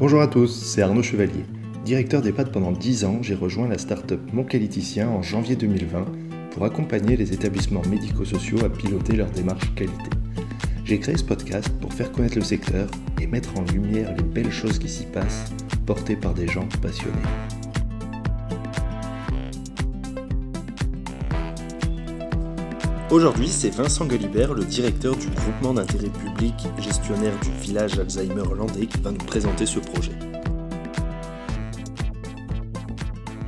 Bonjour à tous, c'est Arnaud Chevalier. Directeur d'EHPAD pendant 10 ans, j'ai rejoint la start-up Mon Qualiticien en janvier 2020 pour accompagner les établissements médico-sociaux à piloter leur démarche qualité. J'ai créé ce podcast pour faire connaître le secteur et mettre en lumière les belles choses qui s'y passent, portées par des gens passionnés. Aujourd'hui, c'est Vincent Guelibert, le directeur du groupement d'intérêt public gestionnaire du village Alzheimer landais, qui va nous présenter ce projet.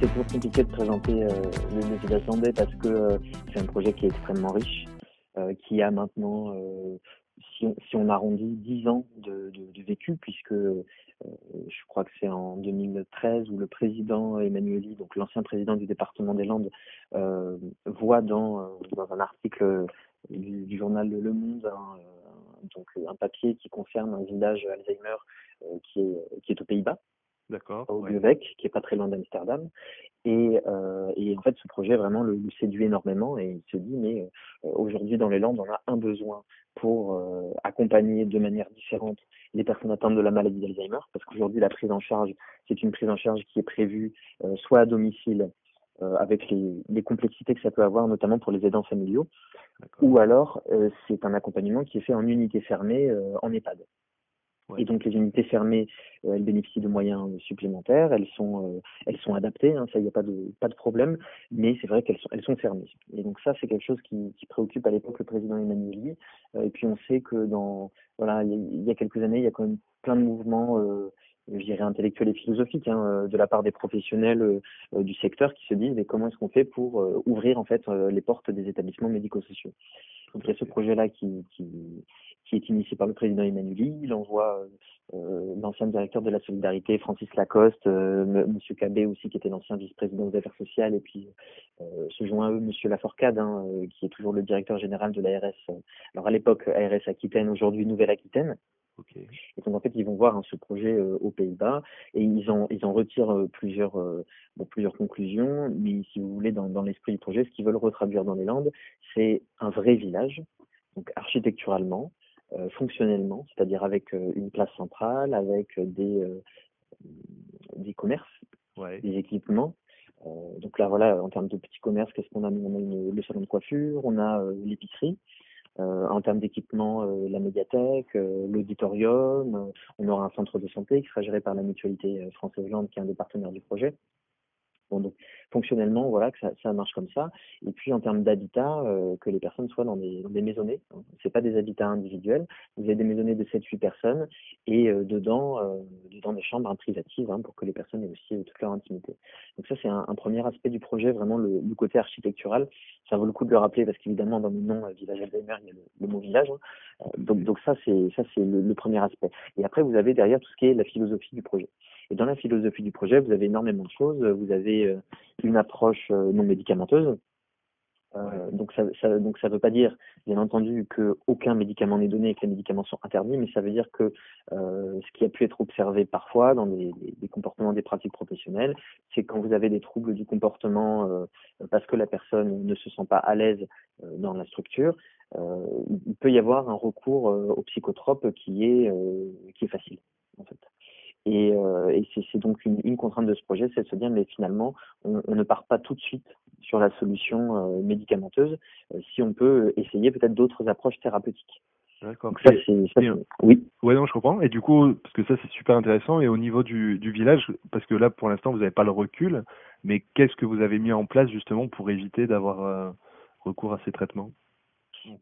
C'est toujours compliqué de présenter euh, le, village landais parce que euh, c'est un projet qui est extrêmement riche, euh, qui a maintenant si on, si on, arrondit 10 ans de, de, vécu, puisque euh, je crois que c'est en 2013 où le président Emmanueli, donc l'ancien président du département des Landes, euh, voit dans, euh, dans un article du, journal Le Monde donc un papier qui concerne un village Alzheimer qui, est, qui est aux Pays-Bas. D'accord. Au ouais. qui est pas très loin d'Amsterdam. Et, euh, et, en fait, ce projet vraiment le, le, séduit énormément et il se dit, mais euh, aujourd'hui dans les Landes, on a un besoin pour euh, accompagner de manière différente les personnes atteintes de la maladie d'Alzheimer, parce qu'aujourd'hui, la prise en charge, c'est une prise en charge qui est prévue soit à domicile, avec les, les, complexités que ça peut avoir, notamment pour les aidants familiaux, ou alors c'est un accompagnement qui est fait en unité fermée en EHPAD. Et donc les unités fermées, euh, elles bénéficient de moyens supplémentaires, elles sont, euh, elles sont adaptées, hein, ça il n'y a pas de, pas de problème, mais c'est vrai qu'elles sont, elles sont fermées. Et donc ça c'est quelque chose qui, qui préoccupe à l'époque le président Emmanuel. Euh, et puis on sait que dans, voilà, il y, a quelques années, il y a quand même plein de mouvements, euh, je dirais intellectuels et philosophiques, hein, de la part des professionnels du secteur qui se disent mais comment est-ce qu'on fait pour ouvrir en fait les portes des établissements médico-sociaux? Donc il y a ce projet-là qui, qui, qui est initié par le président Emmanuel. Il envoie euh, l'ancien directeur de la solidarité, Francis Lacoste, euh, Monsieur Cabé aussi, qui était l'ancien vice-président des affaires sociales, et puis euh, se joint à eux Monsieur Laforcade, hein, euh, qui est toujours le directeur général de l'ARS. Alors à l'époque ARS Aquitaine, aujourd'hui Nouvelle-Aquitaine. Okay. Et donc en fait ils vont voir hein, ce projet euh, aux Pays-Bas et ils en ils en retirent euh, plusieurs bon, plusieurs conclusions. Mais si vous voulez dans, dans l'esprit du projet, ce qu'ils veulent retraduire dans les Landes, c'est un vrai village, donc architecturalement, euh, fonctionnellement, c'est-à-dire avec euh, une place centrale, avec euh, des, des commerces, ouais. des équipements. donc là, voilà, en termes de petits commerces, qu'est-ce qu'on a? On a une, le salon de coiffure, on a l'épicerie. en termes d'équipement, la médiathèque, l'auditorium, on aura un centre de santé qui sera géré par la mutualité française-Lande, qui est un des partenaires du projet. Donc fonctionnellement, voilà, que ça, marche comme ça. Et puis en termes d'habitat, euh, que les personnes soient dans des, dans des maisonnées. C'est pas des habitats individuels. Vous avez des maisonnées de 7-8 personnes et euh, dedans, euh, dedans des chambres privatives hein, pour que les personnes aient aussi toute leur intimité. Donc ça, c'est un, premier aspect du projet, vraiment le, côté architectural. Ça vaut le coup de le rappeler parce qu'évidemment, dans le nom Village Alzheimer, il y a le, le mot village. Hein. donc, donc ça, c'est ça, c'est le, le premier aspect. Et après, vous avez derrière tout ce qui est la philosophie du projet. Et dans la philosophie du projet, vous avez énormément de choses. Vous avez une approche non médicamenteuse. Euh, donc ça, ça, donc ça veut pas dire, bien entendu, que aucun médicament n'est donné et que les médicaments sont interdits, mais ça veut dire que euh, ce qui a pu être observé parfois dans des, des, des comportements, des pratiques professionnelles, c'est quand vous avez des troubles du comportement euh, parce que la personne ne se sent pas à l'aise dans la structure, il peut y avoir un recours au psychotrope qui est qui est facile en fait. Et, euh, et c'est donc une, une, contrainte de ce projet, c'est de se dire, mais finalement, on, on, ne part pas tout de suite sur la solution euh, médicamenteuse, euh, si on peut essayer peut-être d'autres approches thérapeutiques. D'accord. Ça, oui. Ouais, non, je comprends. Et du coup, parce que ça, c'est super intéressant. Et au niveau du, du village, parce que là, pour l'instant, vous n'avez pas le recul, mais qu'est-ce que vous avez mis en place justement pour éviter d'avoir recours à ces traitements?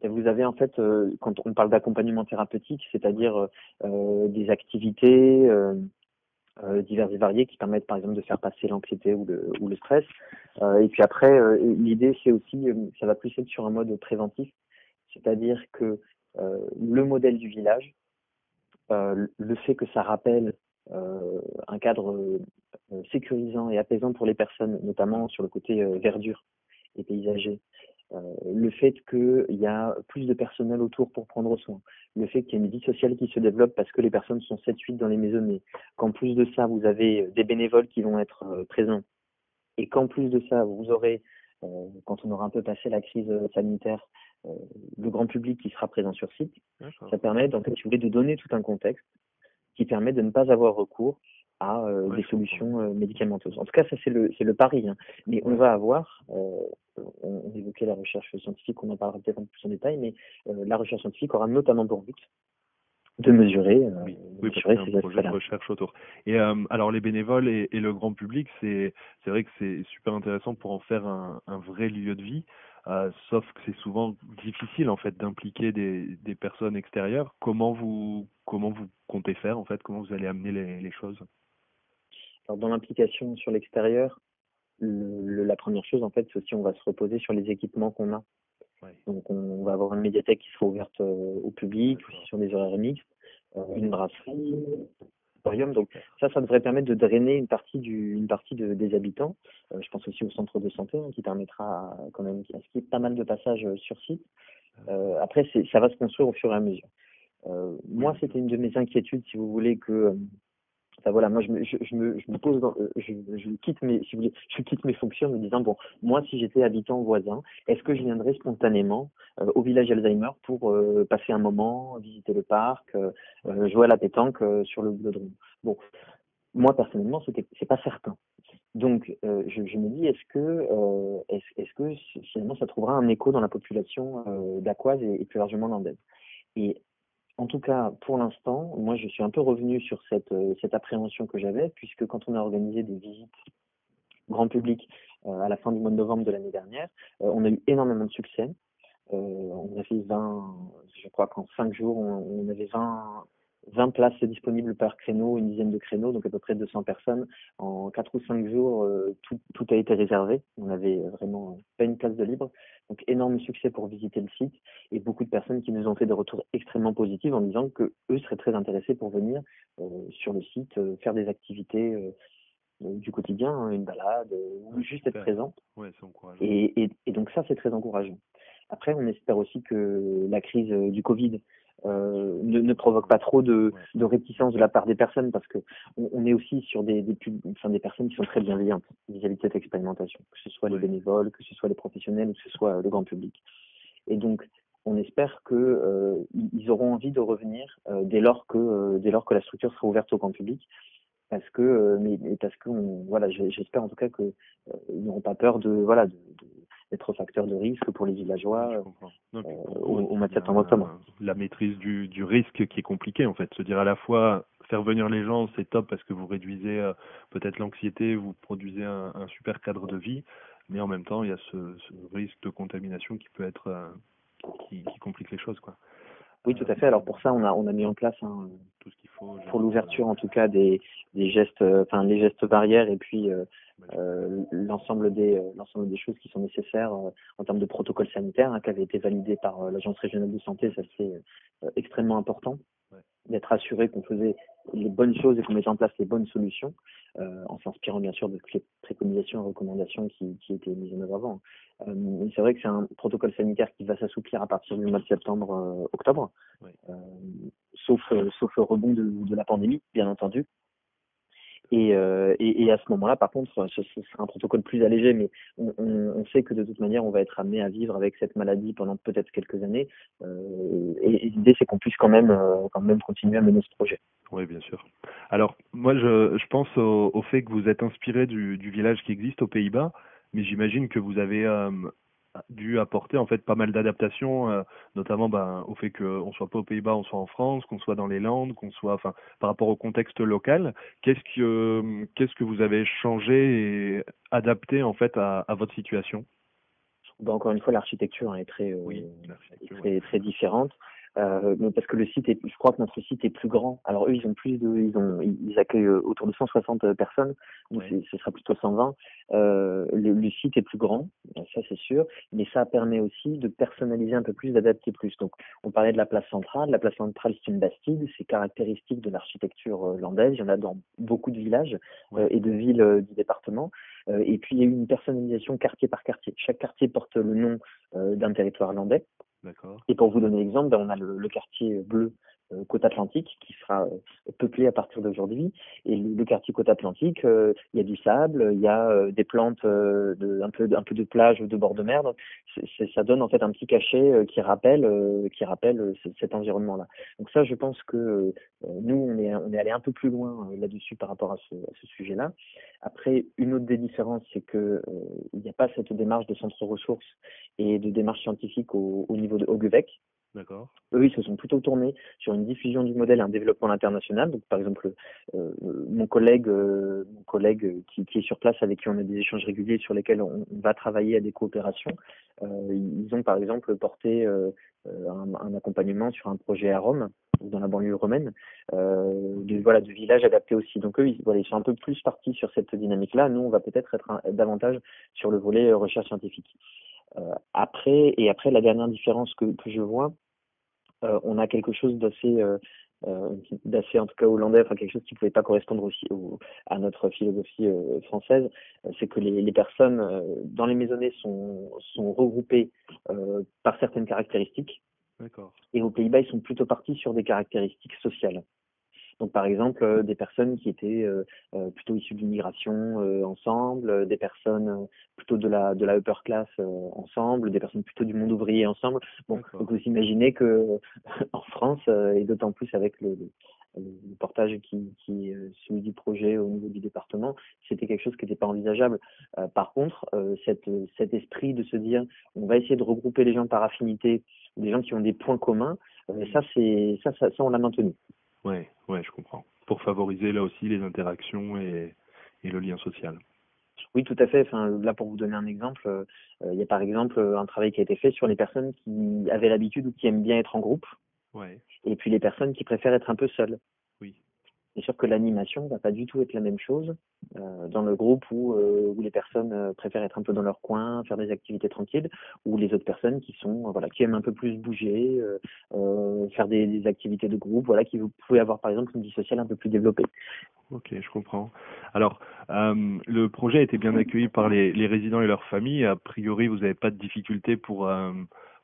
Vous avez en fait, euh, quand on parle d'accompagnement thérapeutique, c'est-à-dire euh, des activités euh, diverses et variées qui permettent par exemple de faire passer l'anxiété ou le, ou le stress. et puis après, l'idée c'est aussi, ça va plus être sur un mode préventif, c'est-à-dire que le modèle du village, le fait que ça rappelle un cadre sécurisant et apaisant pour les personnes, notamment sur le côté verdure et paysager, euh, le fait qu'il y a plus de personnel autour pour prendre soin, le fait qu'il y a une vie sociale qui se développe parce que les personnes sont 7-8 dans les maisonnées, qu'en plus de ça, vous avez des bénévoles qui vont être euh, présents, et qu'en plus de ça, vous aurez, euh, quand on aura un peu passé la crise sanitaire, le grand public qui sera présent sur site, ça permet, en fait, si vous voulez, de donner tout un contexte qui permet de ne pas avoir recours à des solutions médicamenteuses. En tout cas, ça c'est le, c'est le pari. Hein. Mais on va avoir, on, on, évoquait la recherche scientifique, on en parlera peut-être un peu plus en détail, mais la recherche scientifique aura notamment pour but de mesurer, euh, oui, c'est un projet de recherche autour. Et euh, alors les bénévoles et, et le grand public, c'est c'est vrai que c'est super intéressant pour en faire un, un vrai lieu de vie. Euh, sauf que c'est souvent difficile en fait d'impliquer des, des personnes extérieures. Comment vous comment vous comptez faire en fait? Comment vous allez amener les, les choses? Alors dans l'implication sur l'extérieur, la première chose en fait, c'est aussi on va se reposer sur les équipements qu'on a. Donc on va avoir une médiathèque qui sera ouverte euh, au public, aussi sur des horaires mixtes, euh, une brasserie, un Donc ça, ça devrait permettre de drainer une partie du, une partie de, des habitants. Euh, je pense aussi au centre de santé hein, qui permettra quand même à ce qu'il y ait pas mal de passages sur site. après, ça va se construire au fur et à mesure. moi, c'était une de mes inquiétudes, si vous voulez, que voilà, moi je me, je, me, je me pose, euh, je, je, quitte mes, si vous je quitte mes fonctions en me disant bon, moi si j'étais habitant voisin, est-ce que je viendrais spontanément euh, au village Alzheimer pour euh, passer un moment, visiter le parc, jouer à la pétanque sur le Blodrome Bon, moi personnellement, c'est pas certain. Donc, je, me dis, est-ce que, est-ce, que finalement, ça trouvera un écho dans la population d'Aquoise et, plus largement landaise en tout cas, pour l'instant, moi, je suis un peu revenu sur cette, euh, appréhension que j'avais, puisque quand on a organisé des visites grand public euh, à la fin du mois de novembre de l'année dernière, euh, on a eu énormément de succès. on a fait 20, je crois qu'en 5 jours, on avait 20, 20 places disponibles par créneau, une dizaine de créneaux, donc à peu près 200 personnes. En 4 ou 5 jours, euh, tout, tout, a été réservé. On avait vraiment pas une place de libre. Donc énorme succès pour visiter le site et beaucoup de personnes qui nous ont fait des retours extrêmement positifs en disant que eux seraient très intéressés pour venir euh, sur le site, euh, faire des activités du quotidien, hein, une balade, ou juste être présent. Ouais, et, et, et, donc ça, c'est très encourageant. Après, on espère aussi que la crise du Covid euh, ne, ne, provoque pas trop de, de, réticence de la part des personnes parce que on, on est aussi sur des, des, enfin, des personnes qui sont très bienveillantes vis-à-vis de cette expérimentation, que ce soit les bénévoles, que ce soit les professionnels ou que ce soit le grand public. Et donc, on espère que euh, ils auront envie de revenir euh, dès lors que euh, dès lors que la structure sera ouverte au grand public parce que euh, mais, parce que voilà j'espère en tout cas que ils n'auront pas peur de voilà de, de être facteur de risque pour les villageois euh, au, mois de septembre-octobre. La maîtrise du, du, risque qui est compliqué en fait, se dire à la fois faire venir les gens c'est top parce que vous réduisez euh, peut-être l'anxiété, vous produisez un, un, super cadre de vie, mais en même temps il y a ce, ce risque de contamination qui peut être euh, qui, qui, complique les choses quoi. Oui, tout à fait. Alors pour ça, on a on a mis en place hein, tout ce qu'il faut pour l'ouverture en tout cas des des gestes, enfin les gestes barrières et puis euh, l'ensemble des euh, l'ensemble des choses qui sont nécessaires euh, en termes de protocole sanitaire hein, qui avait été validé par l'agence régionale de santé. Ça c'est extrêmement important d'être assuré qu'on faisait les bonnes choses et qu'on mettait en place les bonnes solutions en s'inspirant bien sûr de toutes les préconisations et recommandations qui, qui étaient mises en œuvre avant. Euh, c'est vrai que c'est un protocole sanitaire qui va s'assouplir à partir du mois de septembre, octobre, sauf sauf rebond de, de, la pandémie, bien entendu. Et, euh, et, et, à ce moment-là, par contre, ce, sera un protocole plus allégé, mais on, on, sait que de toute manière, on va être amené à vivre avec cette maladie pendant peut-être quelques années. Euh, et, l'idée, c'est qu'on puisse quand même, euh, quand même continuer à mener ce projet. Oui, bien sûr. Alors, moi, je, je pense au, au, fait que vous êtes inspiré du, du village qui existe aux Pays-Bas, mais j'imagine que vous avez dû apporter en fait pas mal d'adaptations, euh, notamment ben, au fait qu'on soit pas aux Pays-Bas, on soit en France, qu'on soit dans les Landes, qu'on soit, enfin, par rapport au contexte local. Qu'est-ce que qu'est-ce que vous avez changé et adapté en fait à, à votre situation? Ben, Encore une fois, l'architecture est très, euh, oui, très, très différente. Euh, parce que le site est, je crois que notre site est plus grand. Alors eux, ils ont plus de, ils ont, ils accueillent euh, autour de 160 euh, personnes, donc ce sera plutôt 120. Euh, le, le, site est plus grand, ça c'est sûr, mais ça permet aussi de personnaliser un peu plus, d'adapter plus. Donc on parlait de la place centrale. La place centrale c'est une bastide, c'est caractéristique de l'architecture euh, landaise. Il y en a dans beaucoup de villages et de villes du département. et puis il y a eu une personnalisation quartier par quartier. Chaque quartier porte le nom d'un territoire landais. Et pour vous donner l'exemple, ben, on a le, le, quartier bleu côte atlantique qui sera peuplé à partir d'aujourd'hui. Et le, quartier côte atlantique, il y a du sable, il y a des plantes, un peu de plage, de bord de mer. Donc ça donne en fait un petit cachet qui rappelle qui rappelle cet environnement-là. Donc ça, je pense que nous on est allé un peu plus loin là-dessus par rapport à ce, sujet-là. Après, une autre des différences, c'est que il n'y a pas cette démarche de centre ressources et de démarche scientifique au, au niveau de Oguvec. D'accord. Eux, ils se sont plutôt tournés sur une diffusion du modèle et un développement international. Donc, par exemple, euh, mon collègue, euh, mon collègue qui, qui, est sur place, avec qui on a des échanges réguliers sur lesquels on, va travailler à des coopérations, euh, ils ont par exemple porté euh, un, un, accompagnement sur un projet à Rome, dans la banlieue romaine, euh, de voilà, de villages adaptés aussi. Donc eux, ils, voilà, ils sont un peu plus partis sur cette dynamique-là. Nous, on va peut-être être, davantage sur le volet recherche scientifique. Euh, après, et après, la dernière différence que, que je vois, euh, on a quelque chose d'assez euh, d'assez en tout cas hollandais, enfin quelque chose qui pouvait pas correspondre aussi au, à notre philosophie française, c'est que les, les personnes dans les maisonnées sont, sont regroupées par certaines caractéristiques. Et aux Pays-Bas, ils sont plutôt partis sur des caractéristiques sociales. Donc par exemple euh, des personnes qui étaient euh, euh, plutôt issues de l'immigration ensemble, des personnes plutôt de la de la upper class ensemble, des personnes plutôt du monde ouvrier ensemble. Bon, donc vous imaginez que en France et d'autant plus avec le, le portage qui, qui est celui du projet au niveau du département, c'était quelque chose qui n'était pas envisageable. par contre, cette, cet esprit de se dire on va essayer de regrouper les gens par affinité, des gens qui ont des points communs, ça c'est ça, ça, ça on l'a maintenu. Ouais, ouais, je comprends. Pour favoriser là aussi les interactions et, et le lien social. Oui, tout à fait. Enfin, là, pour vous donner un exemple, euh, il y a par exemple un travail qui a été fait sur les personnes qui avaient l'habitude ou qui aiment bien être en groupe. Ouais. Et puis les personnes qui préfèrent être un peu seules. Oui. C'est sûr que l'animation va pas du tout être la même chose euh, dans le groupe où, euh, où les personnes euh, préfèrent être un peu dans leur coin, faire des activités tranquilles, ou les autres personnes qui sont voilà qui aiment un peu plus bouger, faire des, activités de groupe, voilà qui vous pouvez avoir par exemple une vie sociale un peu plus développée. Ok, je comprends. Alors, le projet a été bien accueilli par les, résidents et leurs familles. A priori, vous n'avez pas de difficultés pour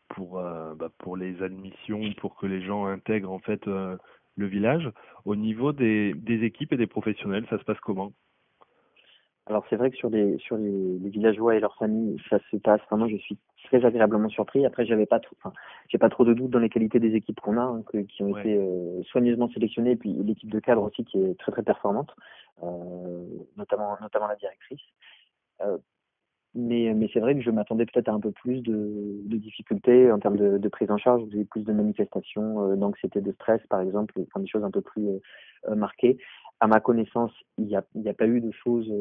pour bah, pour les admissions, pour que les gens intègrent en fait le village. Au niveau des équipes et des professionnels, ça se passe comment? Alors c'est vrai que sur les sur les, villageois et leurs familles, ça se passe vraiment. Je suis très agréablement surpris. Après, j'avais pas trop, enfin, j'ai pas trop de doutes dans les qualités des équipes qu'on a, hein, qui ont été euh, soigneusement sélectionnées, et puis l'équipe de cadre aussi qui est très très performante, euh, notamment notamment la directrice. Euh, mais, mais c'est vrai que je m'attendais peut-être à un peu plus de, de difficultés en termes de, de, prise en charge. Vous avez plus de manifestations, euh, d'anxiété, de stress, par exemple, enfin, des choses un peu plus euh, marquées. À ma connaissance, il n'y a, a pas eu de choses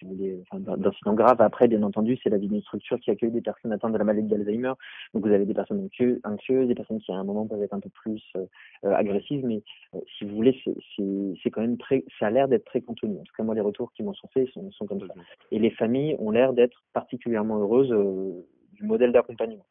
si vous voulez, enfin, d'incidents graves. Après, bien entendu, c'est la vie d'une structure qui accueille des personnes atteintes de la maladie d'Alzheimer. Donc, vous avez des personnes anxieuses, des personnes qui, à un moment, peuvent être un peu plus euh, euh agressives. Mais euh, si vous voulez, c'est quand même très, ça a l'air d'être très contenu. En tout cas, moi, les retours qui m'en sont faits sont, sont comme ça. Et les familles ont l'air d'être particulièrement heureuses euh, du modèle d'accompagnement.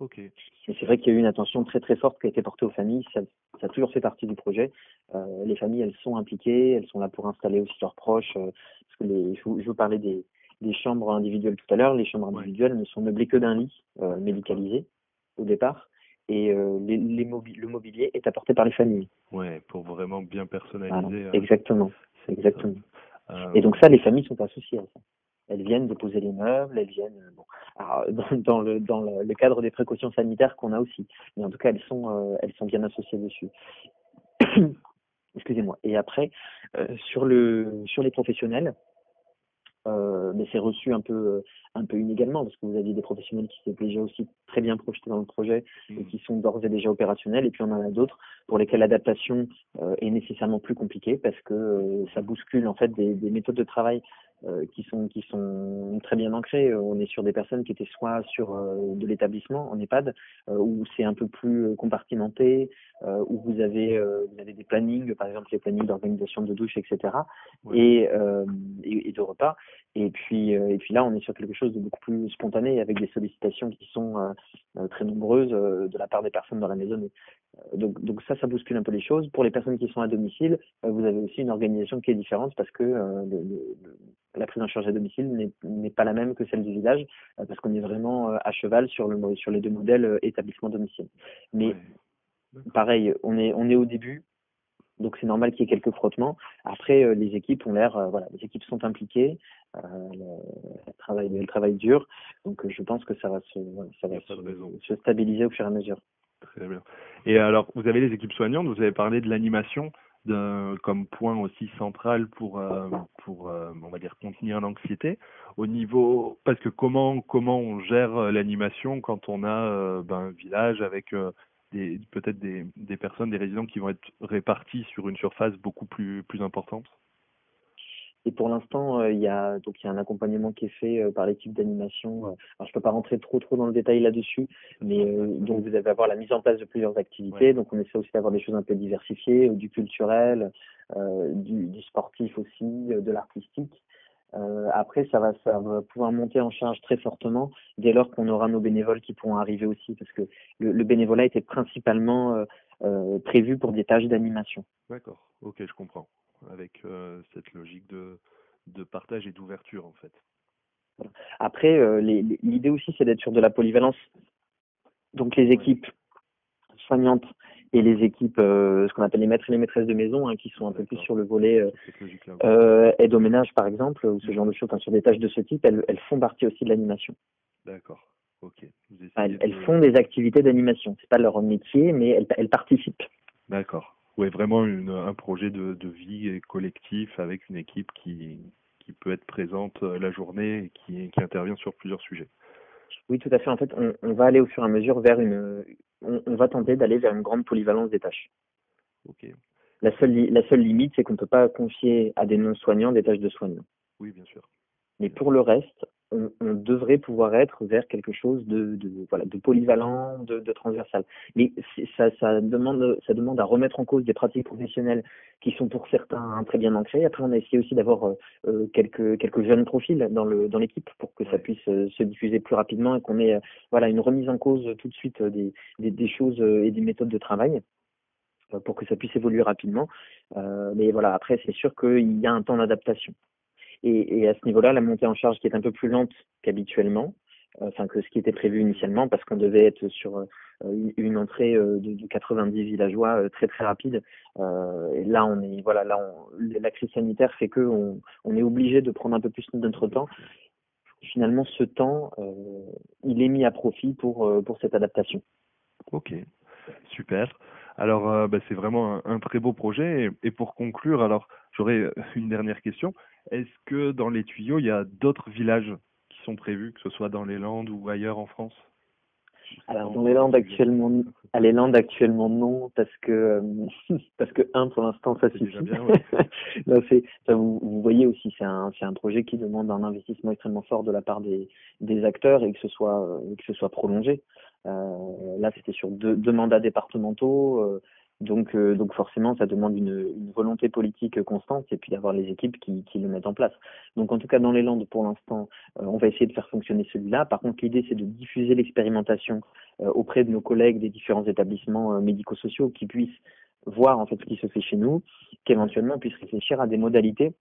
Ok. Et c'est vrai qu'il y a eu une attention très très forte qui a été portée aux familles. Ça, ça a toujours fait partie du projet. Euh, les familles, elles sont impliquées, elles sont là pour installer aussi leurs proches. Euh, parce que les, je, vous, je vous parlais des, des chambres individuelles tout à l'heure. Les chambres individuelles ne sont meublées que d'un lit euh, médicalisé au départ. Et euh, les, le mobilier est apporté par les familles. Ouais, pour vraiment bien personnaliser. Exactement, exactement. Et donc ça, les familles sont associées à ça elles viennent déposer les meubles, elles viennent euh, bon, alors, dans, dans, le, dans le, cadre des précautions sanitaires qu'on a aussi. Mais en tout cas, elles sont, euh, elles sont bien associées dessus. Excusez-moi. Et après, euh, sur, le, sur les professionnels, euh, mais c'est reçu un peu un peu inégalement parce que vous aviez des professionnels qui s'étaient déjà aussi très bien projetés dans le projet et mmh. qui sont d'ores et déjà opérationnels et puis on en a d'autres pour lesquels l'adaptation euh, est nécessairement plus compliquée parce que euh, ça bouscule en fait des, des méthodes de travail euh, qui sont qui sont très bien ancrées. On est sur des personnes qui étaient soit sur de l'établissement en EHPAD où c'est un peu plus compartimenté, où vous avez vous avez des plannings, par exemple les plannings d'organisation de douche, etc. Et, et, et, de repas. Et puis et puis là on est sur quelque chose de beaucoup plus spontané avec des sollicitations qui sont euh, euh, très nombreuses euh, de la part des personnes dans la maison. donc, donc ça, ça bouscule un peu les choses. Pour les personnes qui sont à domicile, vous avez aussi une organisation qui est différente parce que le, la prise en charge à domicile n'est pas la même que celle du village parce qu'on est vraiment à cheval sur, le, sur les deux modèles établissement-domicile. Mais pareil, on est, on est au début, donc c'est normal qu'il y ait quelques frottements. Après, euh, les équipes ont l'air, euh, voilà, les équipes sont impliquées, euh, elles, travaillent, elles travaillent dur, donc je pense que ça va se, ça va se, se, stabiliser au fur et à mesure. Très bien. Et alors, vous avez les équipes soignantes, vous avez parlé de l'animation comme point aussi central pour pour on va dire contenir l'anxiété. Au niveau parce que comment comment on gère l'animation quand on a ben, un village avec peut-être des, des, personnes, des résidents qui vont être répartis sur une surface beaucoup plus, plus importante? Et pour l'instant, euh, il y a donc il y a un accompagnement qui est fait euh, par l'équipe d'animation. Euh, alors je peux pas rentrer trop trop dans le détail là-dessus, mais donc vous allez avoir la mise en place de plusieurs activités. Donc on essaie aussi d'avoir des choses un peu diversifiées, du culturel, du, du, sportif aussi, de l'artistique. Euh, après, ça va, ça va pouvoir monter en charge très fortement dès lors qu'on aura nos bénévoles qui pourront arriver aussi, parce que le, le bénévolat était principalement euh, euh, prévu pour des tâches d'animation. D'accord, ok, je comprends. Avec euh, cette logique de, de partage et d'ouverture, en fait. Après, euh, l'idée aussi, c'est d'être sur de la polyvalence. Donc les équipes soignantes et les équipes, euh, ce qu'on appelle les maîtres et les maîtresses de maison, hein, qui sont un peu plus sur le volet euh, aide au ménage, par exemple, ou ce genre de choses, enfin, sur des tâches de ce type, elles, elles font partie aussi de l'animation. D'accord. Ok. elles, elles, font des activités d'animation. C'est pas leur métier, mais elles, elles participent. D'accord. Oui, vraiment une, un projet de, de vie collectif avec une équipe qui, qui peut être présente la journée et qui, qui intervient sur plusieurs sujets. Oui, tout à fait. En fait, on, on, va aller au fur et à mesure vers une, on, on va tenter d'aller vers une grande polyvalence des tâches. La seule, la seule limite, c'est qu'on ne peut pas confier à des non-soignants des tâches de soignants. Oui, bien sûr. Mais pour le reste, on, on, devrait pouvoir être vers quelque chose de, de voilà de polyvalent, de, de transversal. Mais ça, ça demande ça demande à remettre en cause des pratiques professionnelles qui sont pour certains très bien ancrées. Après, on a essayé aussi d'avoir euh, euh quelques quelques jeunes profils dans le dans l'équipe pour que ça puisse euh, se diffuser plus rapidement et qu'on ait euh, voilà une remise en cause tout de suite des, des, des choses et des méthodes de travail pour que ça puisse évoluer rapidement. mais voilà, après, c'est sûr qu'il y a un temps d'adaptation. Et, à ce niveau-là, la montée en charge qui est un peu plus lente qu'habituellement, euh, enfin que ce qui était prévu initialement, parce qu'on devait être sur euh, une entrée euh, de, de 90 villageois très très rapide. et là, on est voilà, la crise sanitaire fait que on est obligé de prendre un peu plus notre temps. Finalement, ce temps, il est mis à profit pour pour cette adaptation. Ok, super. Alors, euh, bah, c'est vraiment un, un, très beau projet. Et, et pour conclure, alors, j'aurais une dernière question. Est-ce que dans les tuyaux, il y a d'autres villages qui sont prévus, que ce soit dans les Landes ou ailleurs en France? Alors dans les Landes actuellement, à les Landes actuellement non parce que euh, parce que un pour l'instant ça suffit. Bien, ouais. non, c'est ça, vous, vous voyez aussi c'est un c'est un projet qui demande un investissement extrêmement fort de la part des des acteurs et que ce soit euh, que ce soit prolongé. Euh, là c'était sur deux, deux mandats départementaux. Euh, donc, euh, donc forcément, ça demande une, volonté politique constante et puis d'avoir les équipes qui, le mettent en place. Donc, en tout cas, dans les Landes, pour l'instant, on va essayer de faire fonctionner celui-là. Par contre, l'idée, c'est de diffuser l'expérimentation auprès de nos collègues des différents établissements médico-sociaux qui puissent voir en fait ce qui se fait chez nous, qu'éventuellement puissent réfléchir à des modalités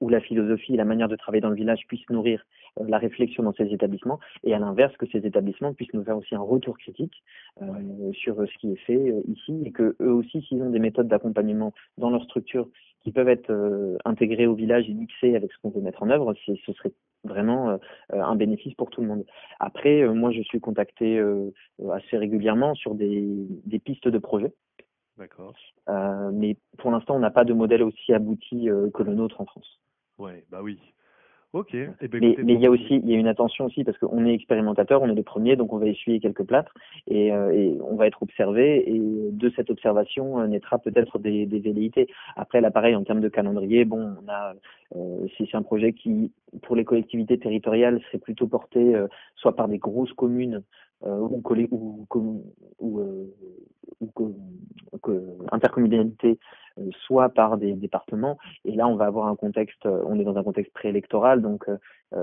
où la philosophie et la manière de travailler dans le village puissent nourrir euh, la réflexion dans ces établissements, et à l'inverse, que ces établissements puissent nous faire aussi un retour critique euh, sur ce qui est fait euh, ici, et que eux aussi, s'ils ont des méthodes d'accompagnement dans leur structure qui peuvent être intégrées au village et mixées avec ce qu'on veut mettre en œuvre, ce serait vraiment un bénéfice pour tout le monde. Après, moi, je suis contacté assez régulièrement sur des, des pistes de projets. D'accord. mais pour l'instant, on n'a pas de modèle aussi abouti que le nôtre en France. Ouais, bah oui. Ok. Eh ben, mais, mais il y a aussi, il y a une attention aussi parce qu'on est expérimentateurs, on est les premiers, donc on va essuyer quelques plâtres et, euh, et on va être observé et de cette observation euh, naîtra peut-être des, des velléités. Après, l'appareil en termes de calendrier, bon, on a, euh, c'est un projet qui, pour les collectivités territoriales, serait plutôt porté soit par des grosses communes ou, ou, ou, ou, euh, intercommunalité, euh, soit par des départements. Et là, on va avoir un contexte, on est dans un contexte préélectoral, donc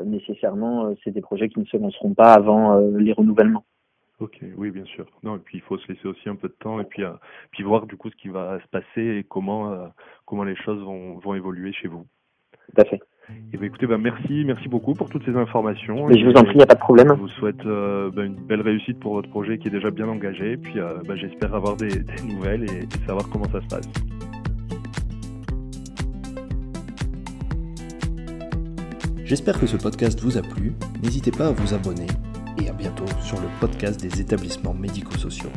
nécessairement, c'est des projets qui ne se lanceront pas avant les renouvellements. Ok, oui, bien sûr. Non, et puis il faut se laisser aussi un peu de temps et puis, euh, puis voir du coup ce qui va se passer et comment, euh, comment les choses vont, vont évoluer chez vous. Tout à fait. Et ben écoutez, bah, merci, merci beaucoup pour toutes ces informations. Mais je vous en prie, il n'y a pas de problème. Je vous souhaite euh, bah, une belle réussite pour votre projet qui est déjà bien engagé. Et puis euh, bah, j'espère avoir des, des nouvelles et, et savoir comment ça se passe. J'espère que ce podcast vous a plu. N'hésitez pas à vous abonner et à bientôt sur le podcast des établissements médico-sociaux.